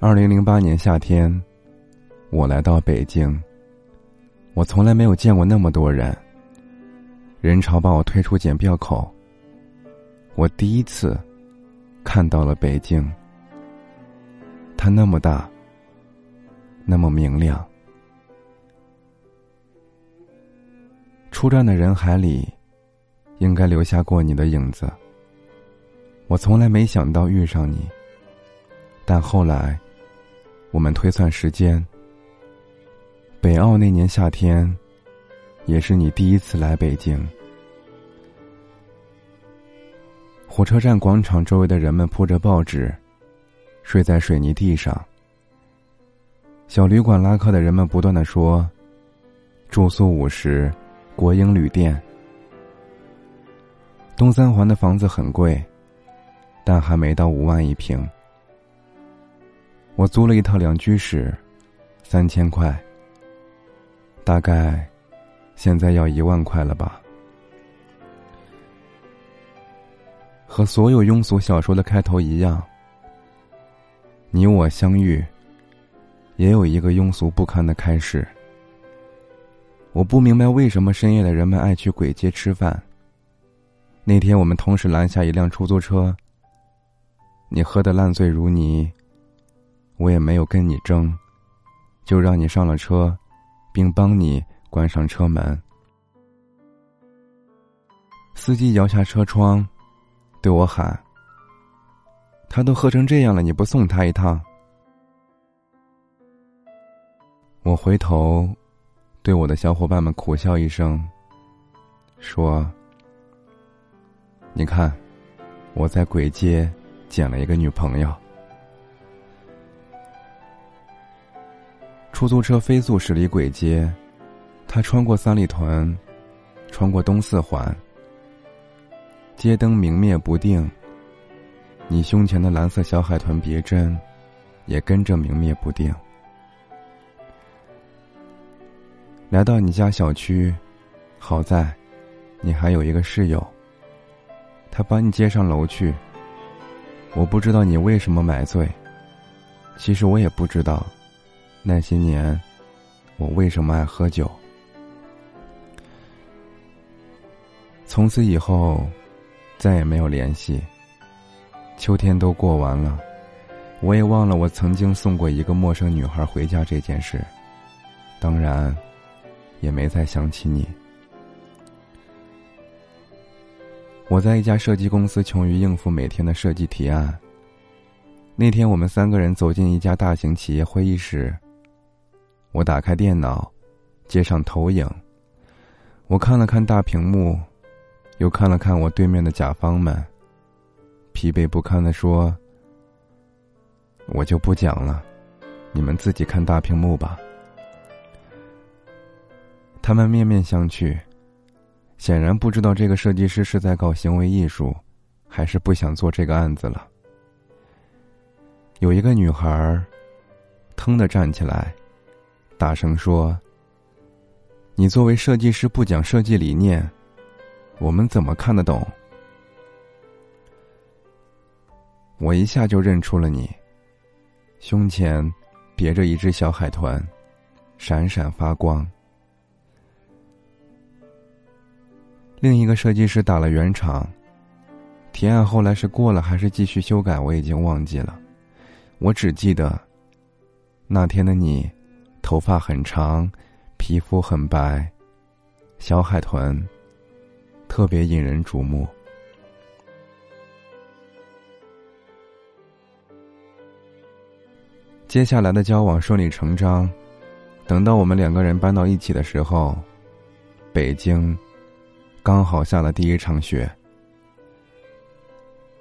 二零零八年夏天，我来到北京。我从来没有见过那么多人。人潮把我推出检票口。我第一次看到了北京，它那么大，那么明亮。出站的人海里，应该留下过你的影子。我从来没想到遇上你，但后来，我们推算时间。北澳那年夏天，也是你第一次来北京。火车站广场周围的人们铺着报纸，睡在水泥地上。小旅馆拉客的人们不断的说：“住宿五十，国营旅店。”东三环的房子很贵，但还没到五万一平。我租了一套两居室，三千块。大概，现在要一万块了吧。和所有庸俗小说的开头一样，你我相遇，也有一个庸俗不堪的开始。我不明白为什么深夜的人们爱去鬼街吃饭。那天我们同时拦下一辆出租车，你喝得烂醉如泥，我也没有跟你争，就让你上了车。并帮你关上车门。司机摇下车窗，对我喊：“他都喝成这样了，你不送他一趟？”我回头，对我的小伙伴们苦笑一声，说：“你看，我在鬼街捡了一个女朋友。”出租车飞速驶离鬼街，他穿过三里屯，穿过东四环。街灯明灭不定，你胸前的蓝色小海豚别针，也跟着明灭不定。来到你家小区，好在，你还有一个室友。他把你接上楼去。我不知道你为什么买醉，其实我也不知道。那些年，我为什么爱喝酒？从此以后，再也没有联系。秋天都过完了，我也忘了我曾经送过一个陌生女孩回家这件事。当然，也没再想起你。我在一家设计公司，穷于应付每天的设计提案。那天，我们三个人走进一家大型企业会议室。我打开电脑，接上投影。我看了看大屏幕，又看了看我对面的甲方们。疲惫不堪的说：“我就不讲了，你们自己看大屏幕吧。”他们面面相觑，显然不知道这个设计师是在搞行为艺术，还是不想做这个案子了。有一个女孩，腾的站起来。大声说：“你作为设计师不讲设计理念，我们怎么看得懂？”我一下就认出了你，胸前别着一只小海豚，闪闪发光。另一个设计师打了圆场，提案后来是过了还是继续修改，我已经忘记了。我只记得那天的你。头发很长，皮肤很白，小海豚，特别引人瞩目。接下来的交往顺理成章，等到我们两个人搬到一起的时候，北京刚好下了第一场雪。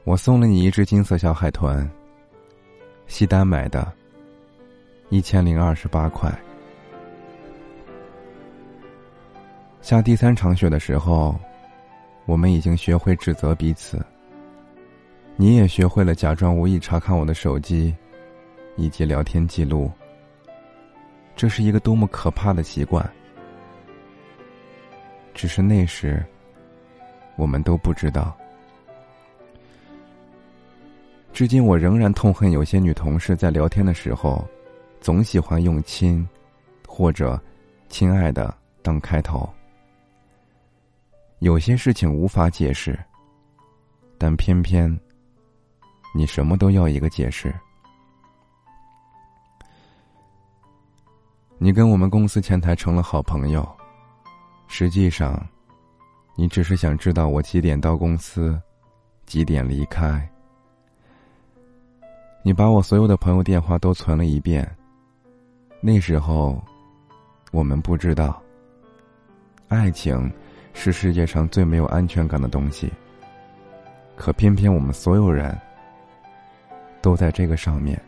我送了你一只金色小海豚，西单买的。一千零二十八块。下第三场雪的时候，我们已经学会指责彼此。你也学会了假装无意查看我的手机，以及聊天记录。这是一个多么可怕的习惯！只是那时，我们都不知道。至今我仍然痛恨有些女同事在聊天的时候，总喜欢用“亲”或者“亲爱的”当开头。有些事情无法解释，但偏偏你什么都要一个解释。你跟我们公司前台成了好朋友，实际上，你只是想知道我几点到公司，几点离开。你把我所有的朋友电话都存了一遍。那时候，我们不知道，爱情。是世界上最没有安全感的东西。可偏偏我们所有人都在这个上面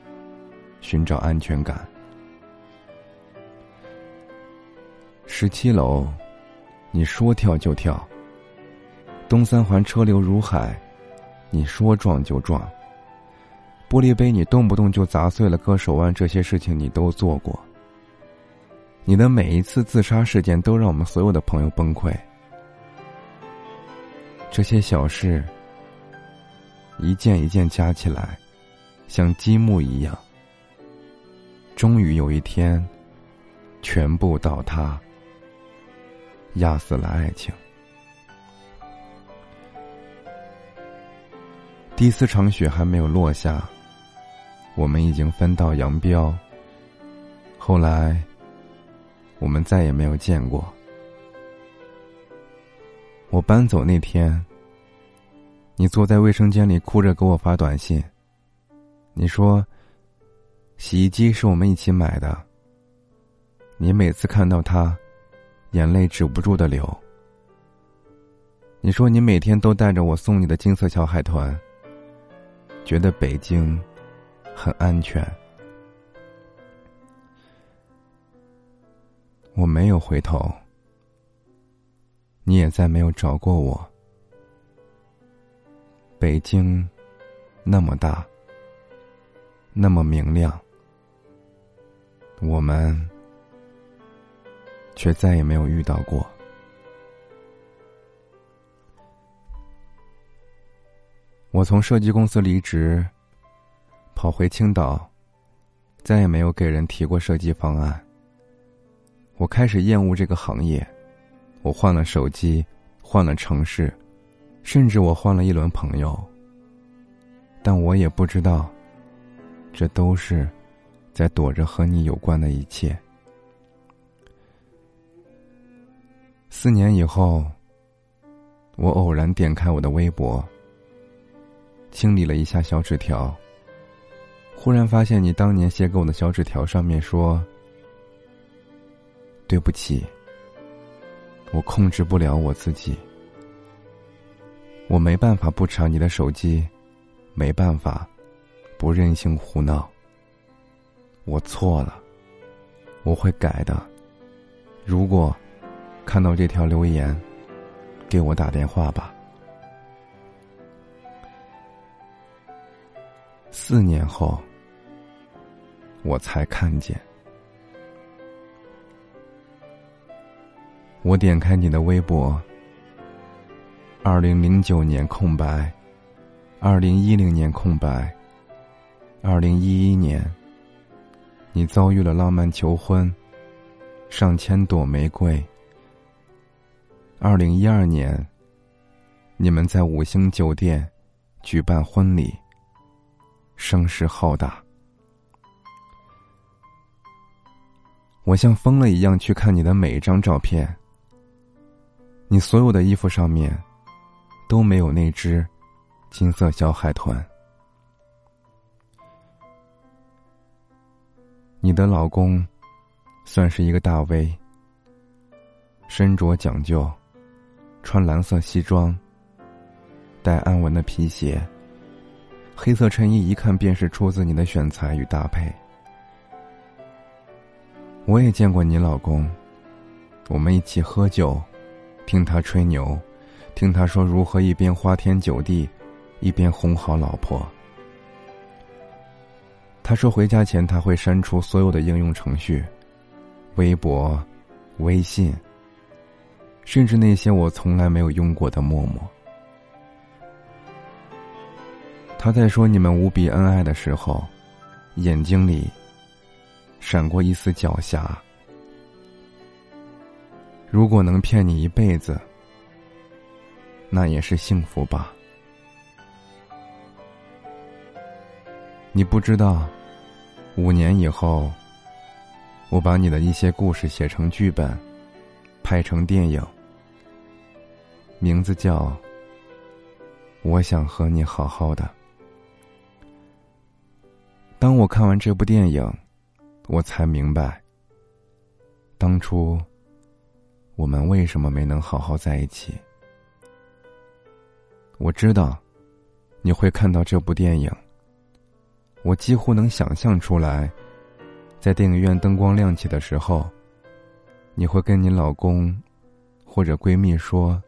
寻找安全感。十七楼，你说跳就跳。东三环车流如海，你说撞就撞。玻璃杯你动不动就砸碎了，割手腕，这些事情你都做过。你的每一次自杀事件都让我们所有的朋友崩溃。这些小事，一件一件加起来，像积木一样，终于有一天，全部倒塌，压死了爱情。第四场雪还没有落下，我们已经分道扬镳。后来，我们再也没有见过。我搬走那天，你坐在卫生间里哭着给我发短信。你说，洗衣机是我们一起买的。你每次看到它，眼泪止不住的流。你说你每天都带着我送你的金色小海豚，觉得北京很安全。我没有回头。你也再没有找过我。北京那么大，那么明亮，我们却再也没有遇到过。我从设计公司离职，跑回青岛，再也没有给人提过设计方案。我开始厌恶这个行业。我换了手机，换了城市，甚至我换了一轮朋友。但我也不知道，这都是在躲着和你有关的一切。四年以后，我偶然点开我的微博，清理了一下小纸条，忽然发现你当年写给我的小纸条上面说：“对不起。”我控制不了我自己，我没办法不查你的手机，没办法不任性胡闹。我错了，我会改的。如果看到这条留言，给我打电话吧。四年后，我才看见。我点开你的微博。二零零九年空白，二零一零年空白，二零一一年，你遭遇了浪漫求婚，上千朵玫瑰。二零一二年，你们在五星酒店举办婚礼，声势浩大。我像疯了一样去看你的每一张照片。你所有的衣服上面都没有那只金色小海豚。你的老公算是一个大 V，身着讲究，穿蓝色西装，带暗纹的皮鞋，黑色衬衣一看便是出自你的选材与搭配。我也见过你老公，我们一起喝酒。听他吹牛，听他说如何一边花天酒地，一边哄好老婆。他说回家前他会删除所有的应用程序，微博、微信，甚至那些我从来没有用过的陌陌。他在说你们无比恩爱的时候，眼睛里闪过一丝狡黠。如果能骗你一辈子，那也是幸福吧。你不知道，五年以后，我把你的一些故事写成剧本，拍成电影，名字叫《我想和你好好的》。当我看完这部电影，我才明白，当初。我们为什么没能好好在一起？我知道，你会看到这部电影。我几乎能想象出来，在电影院灯光亮起的时候，你会跟你老公或者闺蜜说：“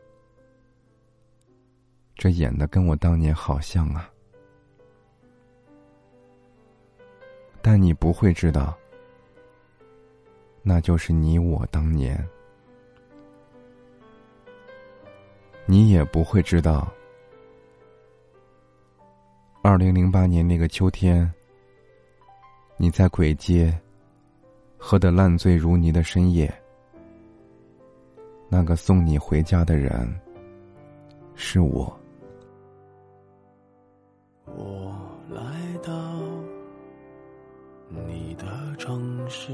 这演的跟我当年好像啊。”但你不会知道，那就是你我当年。你也不会知道，二零零八年那个秋天，你在鬼街喝得烂醉如泥的深夜，那个送你回家的人是我。我来到你的城市，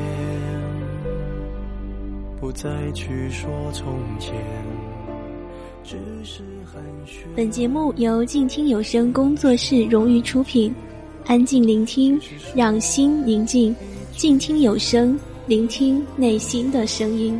不再去说从前。只是寒暄本节目由静听有声工作室荣誉出品，安静聆听，让心宁静，静听有声，聆听内心的声音。